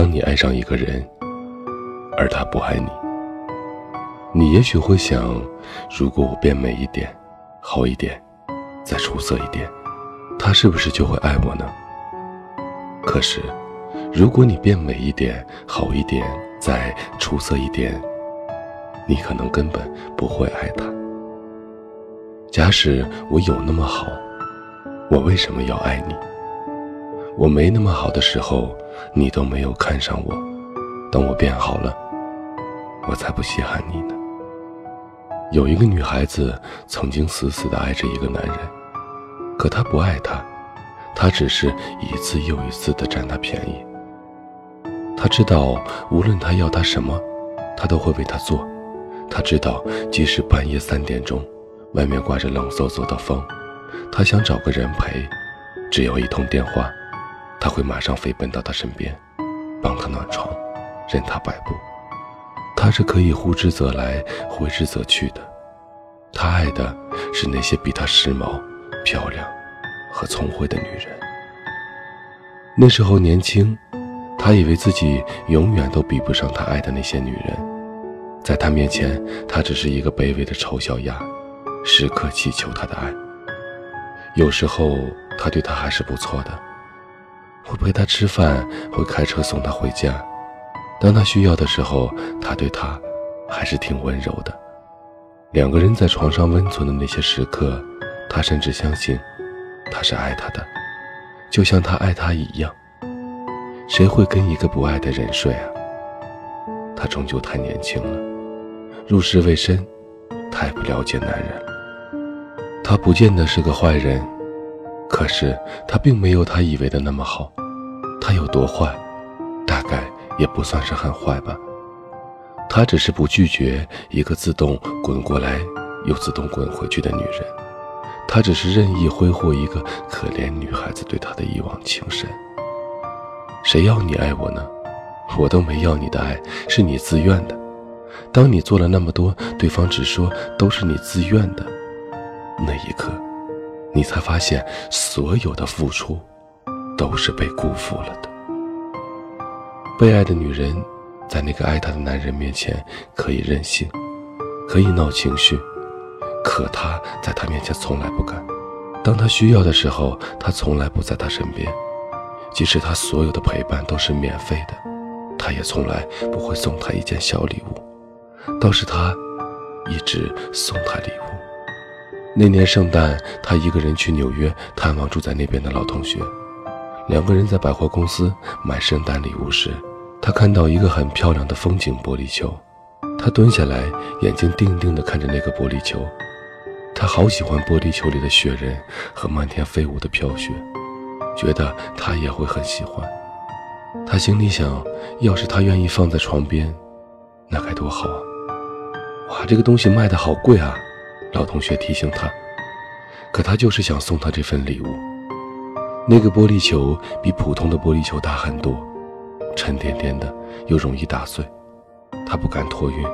当你爱上一个人，而他不爱你，你也许会想：如果我变美一点，好一点，再出色一点，他是不是就会爱我呢？可是，如果你变美一点，好一点，再出色一点，你可能根本不会爱他。假使我有那么好，我为什么要爱你？我没那么好的时候，你都没有看上我。等我变好了，我才不稀罕你呢。有一个女孩子曾经死死地爱着一个男人，可他不爱她，他只是一次又一次地占她便宜。他知道无论他要她什么，他都会为她做。他知道即使半夜三点钟，外面刮着冷飕飕的风，他想找个人陪，只要一通电话。他会马上飞奔到他身边，帮他暖床，任他摆布。他是可以呼之则来，挥之则去的。他爱的是那些比他时髦、漂亮和聪慧的女人。那时候年轻，他以为自己永远都比不上他爱的那些女人。在他面前，他只是一个卑微的丑小鸭，时刻祈求他的爱。有时候，他对他还是不错的。会陪他吃饭，会开车送他回家。当他需要的时候，他对他还是挺温柔的。两个人在床上温存的那些时刻，他甚至相信他是爱他的，就像他爱他一样。谁会跟一个不爱的人睡啊？他终究太年轻了，入世未深，太不了解男人。他不见得是个坏人，可是他并没有他以为的那么好。他有多坏，大概也不算是很坏吧。他只是不拒绝一个自动滚过来又自动滚回去的女人，他只是任意挥霍一个可怜女孩子对他的一往情深。谁要你爱我呢？我都没要你的爱，是你自愿的。当你做了那么多，对方只说都是你自愿的，那一刻，你才发现所有的付出。都是被辜负了的。被爱的女人，在那个爱她的男人面前可以任性，可以闹情绪，可他在她面前从来不敢。当他需要的时候，他从来不在她身边。即使他所有的陪伴都是免费的，他也从来不会送她一件小礼物。倒是他，一直送她礼物。那年圣诞，他一个人去纽约探望住在那边的老同学。两个人在百货公司买圣诞礼物时，他看到一个很漂亮的风景玻璃球，他蹲下来，眼睛定定地看着那个玻璃球。他好喜欢玻璃球里的雪人和漫天飞舞的飘雪，觉得他也会很喜欢。他心里想，要是他愿意放在床边，那该多好啊！哇，这个东西卖的好贵啊！老同学提醒他，可他就是想送他这份礼物。那个玻璃球比普通的玻璃球大很多，沉甸甸的，又容易打碎。他不敢托运，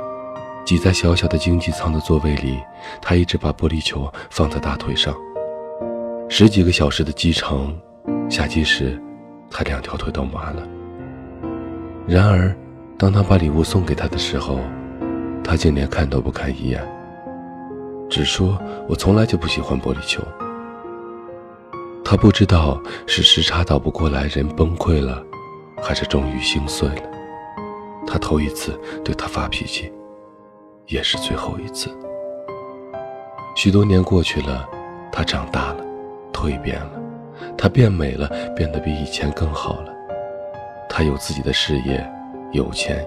挤在小小的经济舱的座位里，他一直把玻璃球放在大腿上。十几个小时的机程，下机时，他两条腿都麻了。然而，当他把礼物送给他的时候，他竟连看都不看一眼，只说：“我从来就不喜欢玻璃球。”他不知道是时差倒不过来，人崩溃了，还是终于心碎了。他头一次对他发脾气，也是最后一次。许多年过去了，他长大了，蜕变了，他变美了，变得比以前更好了。他有自己的事业，有钱，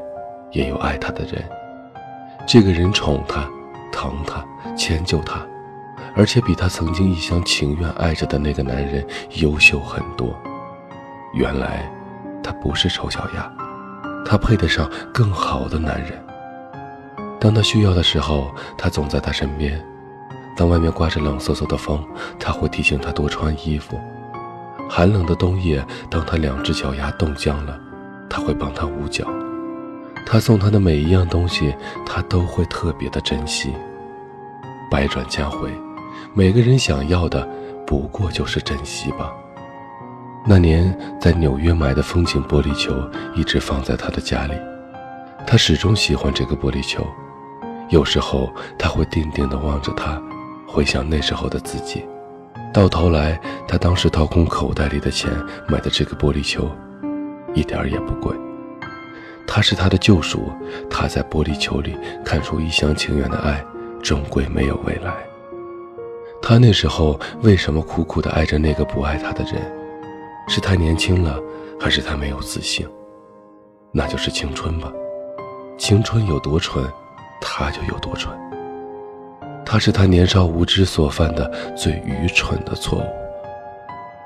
也有爱他的人。这个人宠他，疼他，迁就他。而且比他曾经一厢情愿爱着的那个男人优秀很多。原来，他不是丑小鸭，他配得上更好的男人。当他需要的时候，他总在他身边；当外面刮着冷飕飕的风，他会提醒他多穿衣服；寒冷的冬夜，当他两只脚丫冻僵了，他会帮他捂脚。他送他的每一样东西，他都会特别的珍惜。百转千回。每个人想要的，不过就是珍惜吧。那年在纽约买的风景玻璃球一直放在他的家里，他始终喜欢这个玻璃球。有时候他会定定地望着它，回想那时候的自己。到头来，他当时掏空口袋里的钱买的这个玻璃球，一点儿也不贵。它是他的救赎。他在玻璃球里看出一厢情愿的爱，终归没有未来。他那时候为什么苦苦的爱着那个不爱他的人？是太年轻了，还是他没有自信？那就是青春吧。青春有多蠢，他就有多蠢。他是他年少无知所犯的最愚蠢的错误。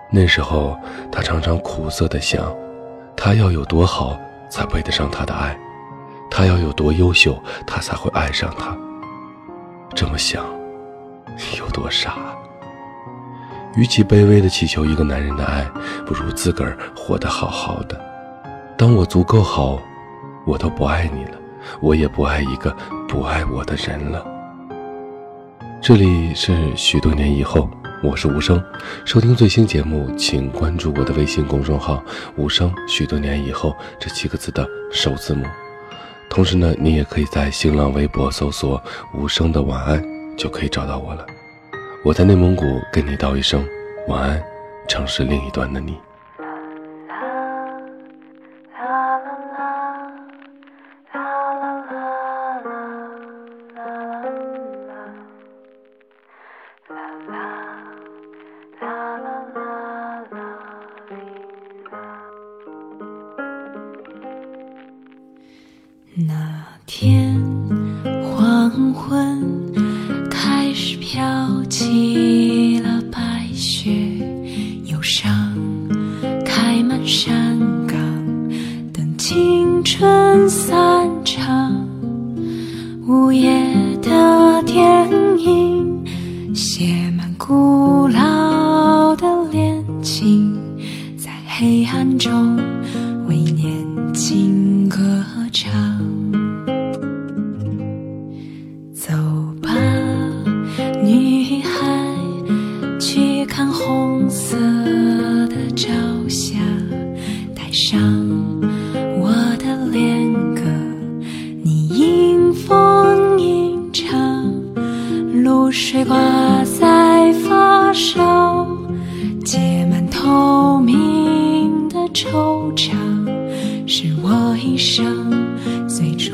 那时候，他常常苦涩的想，他要有多好才配得上他的爱？他要有多优秀，他才会爱上他？这么想，有多傻？与其卑微的祈求一个男人的爱，不如自个儿活得好好的。当我足够好，我都不爱你了，我也不爱一个不爱我的人了。这里是许多年以后，我是无声。收听最新节目，请关注我的微信公众号“无声”。许多年以后这七个字的首字母。同时呢，你也可以在新浪微博搜索“无声的晚安”，就可以找到我了。我在内蒙古跟你道一声晚安，城市另一端的你。那天黄昏，开始飘起了白雪，忧伤开满山岗，等青春散场。惆怅，是我一生最初